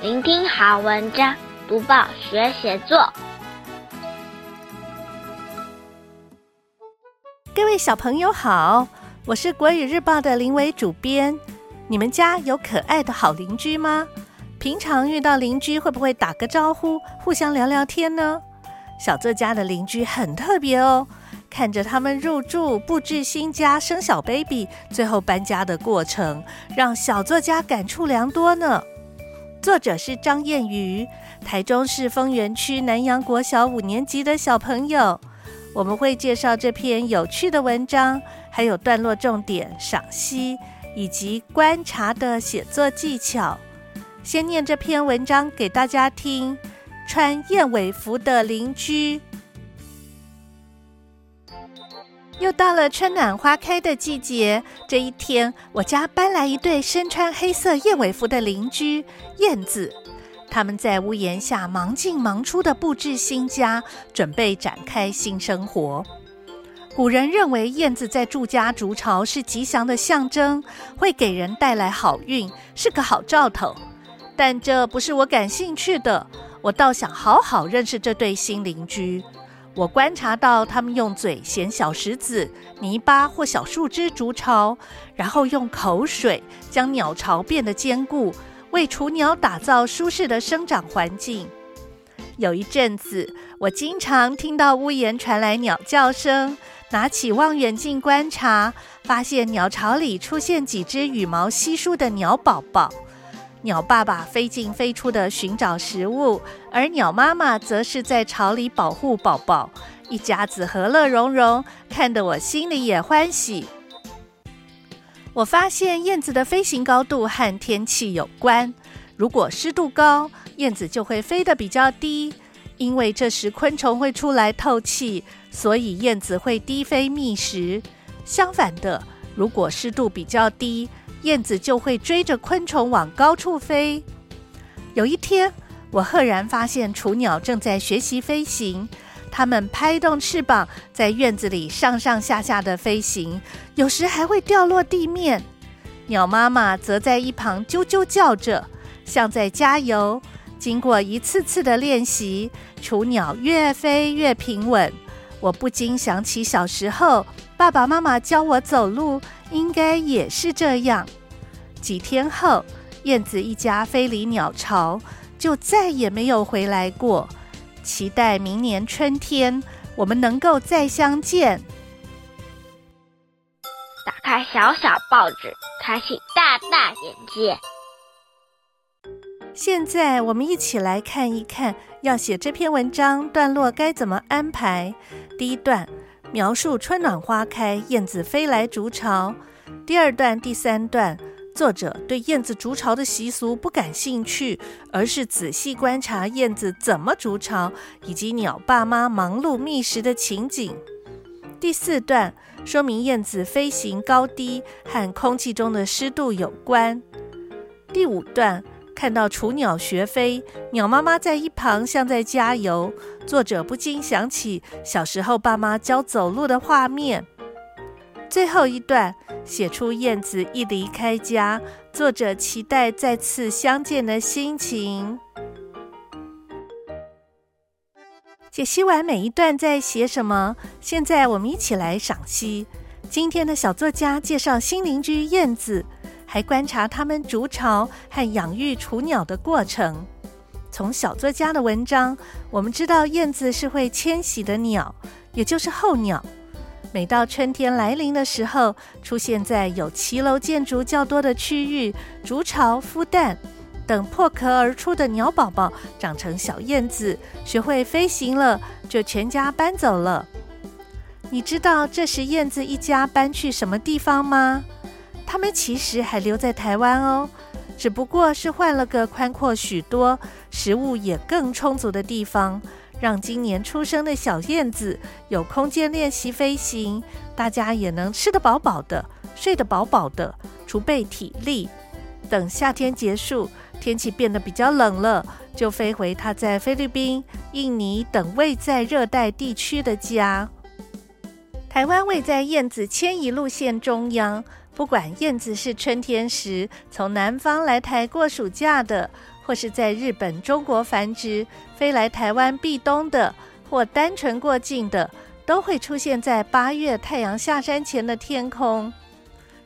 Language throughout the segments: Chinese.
聆听好文章，读报学写作。各位小朋友好，我是国语日报的林伟主编。你们家有可爱的好邻居吗？平常遇到邻居会不会打个招呼，互相聊聊天呢？小作家的邻居很特别哦。看着他们入住、布置新家、生小 baby，最后搬家的过程，让小作家感触良多呢。作者是张燕瑜，台中市丰原区南洋国小五年级的小朋友。我们会介绍这篇有趣的文章，还有段落重点赏析以及观察的写作技巧。先念这篇文章给大家听：穿燕尾服的邻居。又到了春暖花开的季节，这一天，我家搬来一对身穿黑色燕尾服的邻居燕子。他们在屋檐下忙进忙出的布置新家，准备展开新生活。古人认为燕子在住家筑巢是吉祥的象征，会给人带来好运，是个好兆头。但这不是我感兴趣的，我倒想好好认识这对新邻居。我观察到，他们用嘴衔小石子、泥巴或小树枝筑巢，然后用口水将鸟巢变得坚固，为雏鸟打造舒适的生长环境。有一阵子，我经常听到屋檐传来鸟叫声，拿起望远镜观察，发现鸟巢里出现几只羽毛稀疏的鸟宝宝。鸟爸爸飞进飞出的寻找食物，而鸟妈妈则是在巢里保护宝宝，一家子和乐融融，看得我心里也欢喜。我发现燕子的飞行高度和天气有关，如果湿度高，燕子就会飞得比较低，因为这时昆虫会出来透气，所以燕子会低飞觅食。相反的，如果湿度比较低，燕子就会追着昆虫往高处飞。有一天，我赫然发现雏鸟正在学习飞行，它们拍动翅膀，在院子里上上下下的飞行，有时还会掉落地面。鸟妈妈则在一旁啾啾叫着，像在加油。经过一次次的练习，雏鸟越飞越平稳。我不禁想起小时候，爸爸妈妈教我走路。应该也是这样。几天后，燕子一家飞离鸟巢，就再也没有回来过。期待明年春天，我们能够再相见。打开小小报纸，开启大大眼界。现在，我们一起来看一看，要写这篇文章段落该怎么安排。第一段。描述春暖花开，燕子飞来筑巢。第二段、第三段，作者对燕子筑巢的习俗不感兴趣，而是仔细观察燕子怎么筑巢，以及鸟爸妈忙碌觅食的情景。第四段说明燕子飞行高低和空气中的湿度有关。第五段。看到雏鸟学飞，鸟妈妈在一旁像在加油。作者不禁想起小时候爸妈教走路的画面。最后一段写出燕子一离开家，作者期待再次相见的心情。解析完每一段在写什么，现在我们一起来赏析。今天的小作家介绍新邻居燕子。还观察它们筑巢和养育雏鸟的过程。从小作家的文章，我们知道燕子是会迁徙的鸟，也就是候鸟。每到春天来临的时候，出现在有骑楼建筑较多的区域，筑巢、孵蛋，等破壳而出的鸟宝宝长成小燕子，学会飞行了，就全家搬走了。你知道这时燕子一家搬去什么地方吗？他们其实还留在台湾哦，只不过是换了个宽阔许多、食物也更充足的地方，让今年出生的小燕子有空间练习飞行，大家也能吃得饱饱的、睡得饱饱的，储备体力。等夏天结束，天气变得比较冷了，就飞回它在菲律宾、印尼等位在热带地区的家。台湾位在燕子迁移路线中央。不管燕子是春天时从南方来台过暑假的，或是在日本、中国繁殖飞来台湾避冬的，或单纯过境的，都会出现在八月太阳下山前的天空。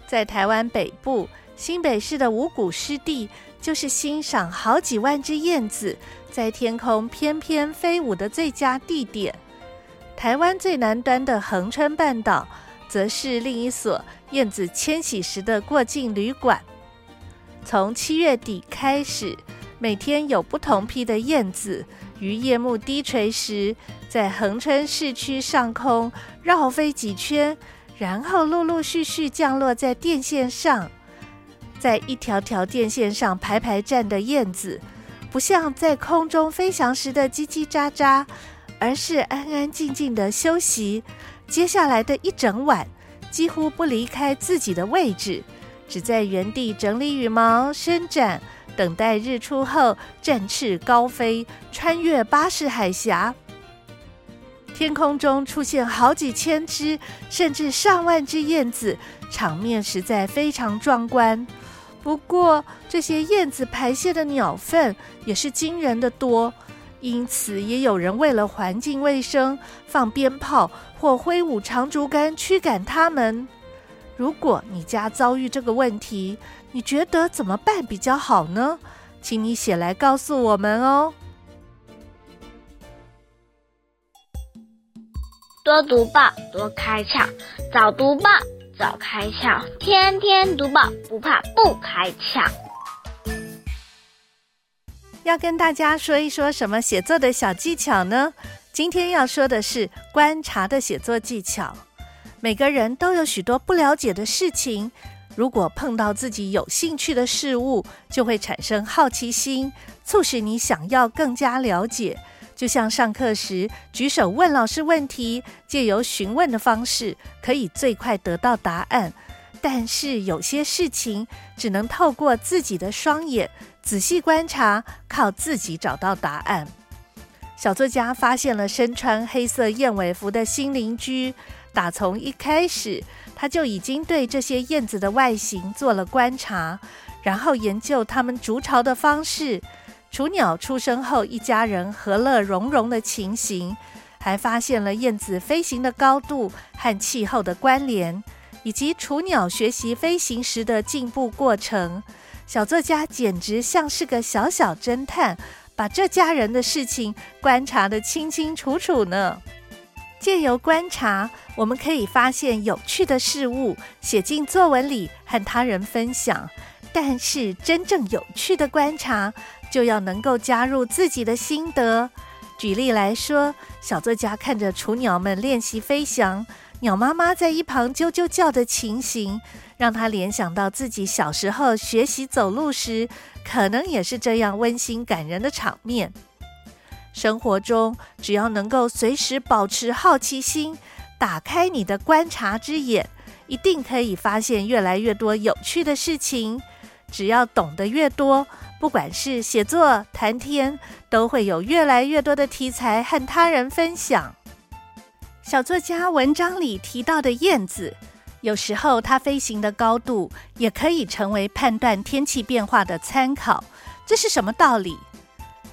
在台湾北部新北市的五股湿地，就是欣赏好几万只燕子在天空翩翩飞舞的最佳地点。台湾最南端的恒春半岛，则是另一所燕子迁徙时的过境旅馆。从七月底开始，每天有不同批的燕子于夜幕低垂时，在恒春市区上空绕飞几圈。然后陆陆续续降落在电线上，在一条条电线上排排站的燕子，不像在空中飞翔时的叽叽喳喳，而是安安静静的休息。接下来的一整晚，几乎不离开自己的位置，只在原地整理羽毛、伸展，等待日出后展翅高飞，穿越巴士海峡。天空中出现好几千只，甚至上万只燕子，场面实在非常壮观。不过，这些燕子排泄的鸟粪也是惊人的多，因此也有人为了环境卫生，放鞭炮或挥舞长竹竿驱赶它们。如果你家遭遇这个问题，你觉得怎么办比较好呢？请你写来告诉我们哦。多读报，多开窍；早读报，早开窍；天天读报，不怕不开窍。要跟大家说一说什么写作的小技巧呢？今天要说的是观察的写作技巧。每个人都有许多不了解的事情，如果碰到自己有兴趣的事物，就会产生好奇心，促使你想要更加了解。就像上课时举手问老师问题，借由询问的方式可以最快得到答案。但是有些事情只能透过自己的双眼仔细观察，靠自己找到答案。小作家发现了身穿黑色燕尾服的新邻居，打从一开始他就已经对这些燕子的外形做了观察，然后研究它们筑巢的方式。雏鸟出生后，一家人和乐融融的情形，还发现了燕子飞行的高度和气候的关联，以及雏鸟学习飞行时的进步过程。小作家简直像是个小小侦探，把这家人的事情观察得清清楚楚呢。借由观察，我们可以发现有趣的事物，写进作文里和他人分享。但是，真正有趣的观察，就要能够加入自己的心得。举例来说，小作家看着雏鸟们练习飞翔，鸟妈妈在一旁啾啾叫的情形，让他联想到自己小时候学习走路时，可能也是这样温馨感人的场面。生活中，只要能够随时保持好奇心，打开你的观察之眼，一定可以发现越来越多有趣的事情。只要懂得越多，不管是写作、谈天，都会有越来越多的题材和他人分享。小作家文章里提到的燕子，有时候它飞行的高度也可以成为判断天气变化的参考。这是什么道理？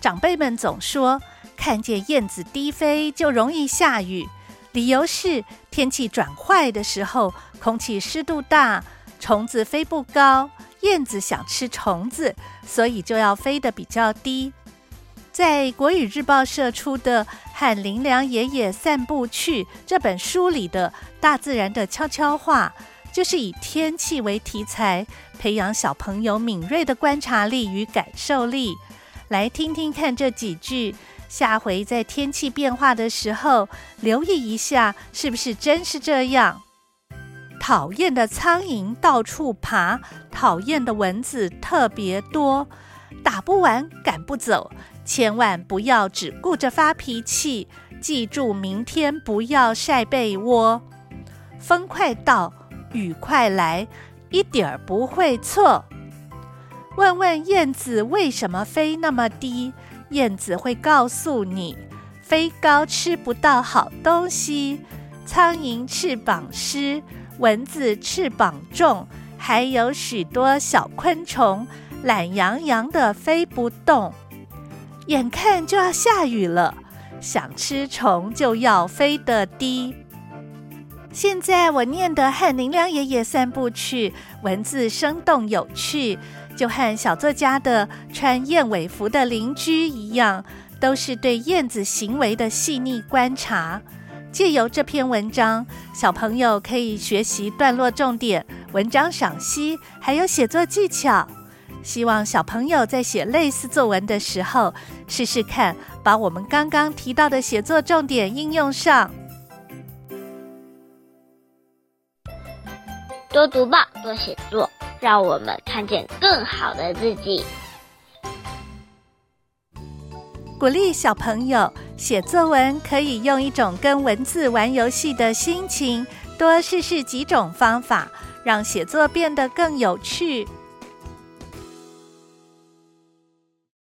长辈们总说，看见燕子低飞就容易下雨，理由是天气转坏的时候，空气湿度大，虫子飞不高。燕子想吃虫子，所以就要飞得比较低。在国语日报社出的《喊林良爷爷散步去》这本书里的大自然的悄悄话，就是以天气为题材，培养小朋友敏锐的观察力与感受力。来听听看这几句，下回在天气变化的时候，留意一下，是不是真是这样？讨厌的苍蝇到处爬，讨厌的蚊子特别多，打不完赶不走，千万不要只顾着发脾气，记住明天不要晒被窝。风快到，雨快来，一点儿不会错。问问燕子为什么飞那么低，燕子会告诉你：飞高吃不到好东西，苍蝇翅膀湿。蚊子翅膀重，还有许多小昆虫懒洋洋的飞不动。眼看就要下雨了，想吃虫就要飞得低。现在我念的和林良爷爷三部曲，文字生动有趣，就和小作家的穿燕尾服的邻居一样，都是对燕子行为的细腻观察。借由这篇文章，小朋友可以学习段落重点、文章赏析，还有写作技巧。希望小朋友在写类似作文的时候，试试看把我们刚刚提到的写作重点应用上。多读报，多写作，让我们看见更好的自己。鼓励小朋友写作文，可以用一种跟文字玩游戏的心情，多试试几种方法，让写作变得更有趣。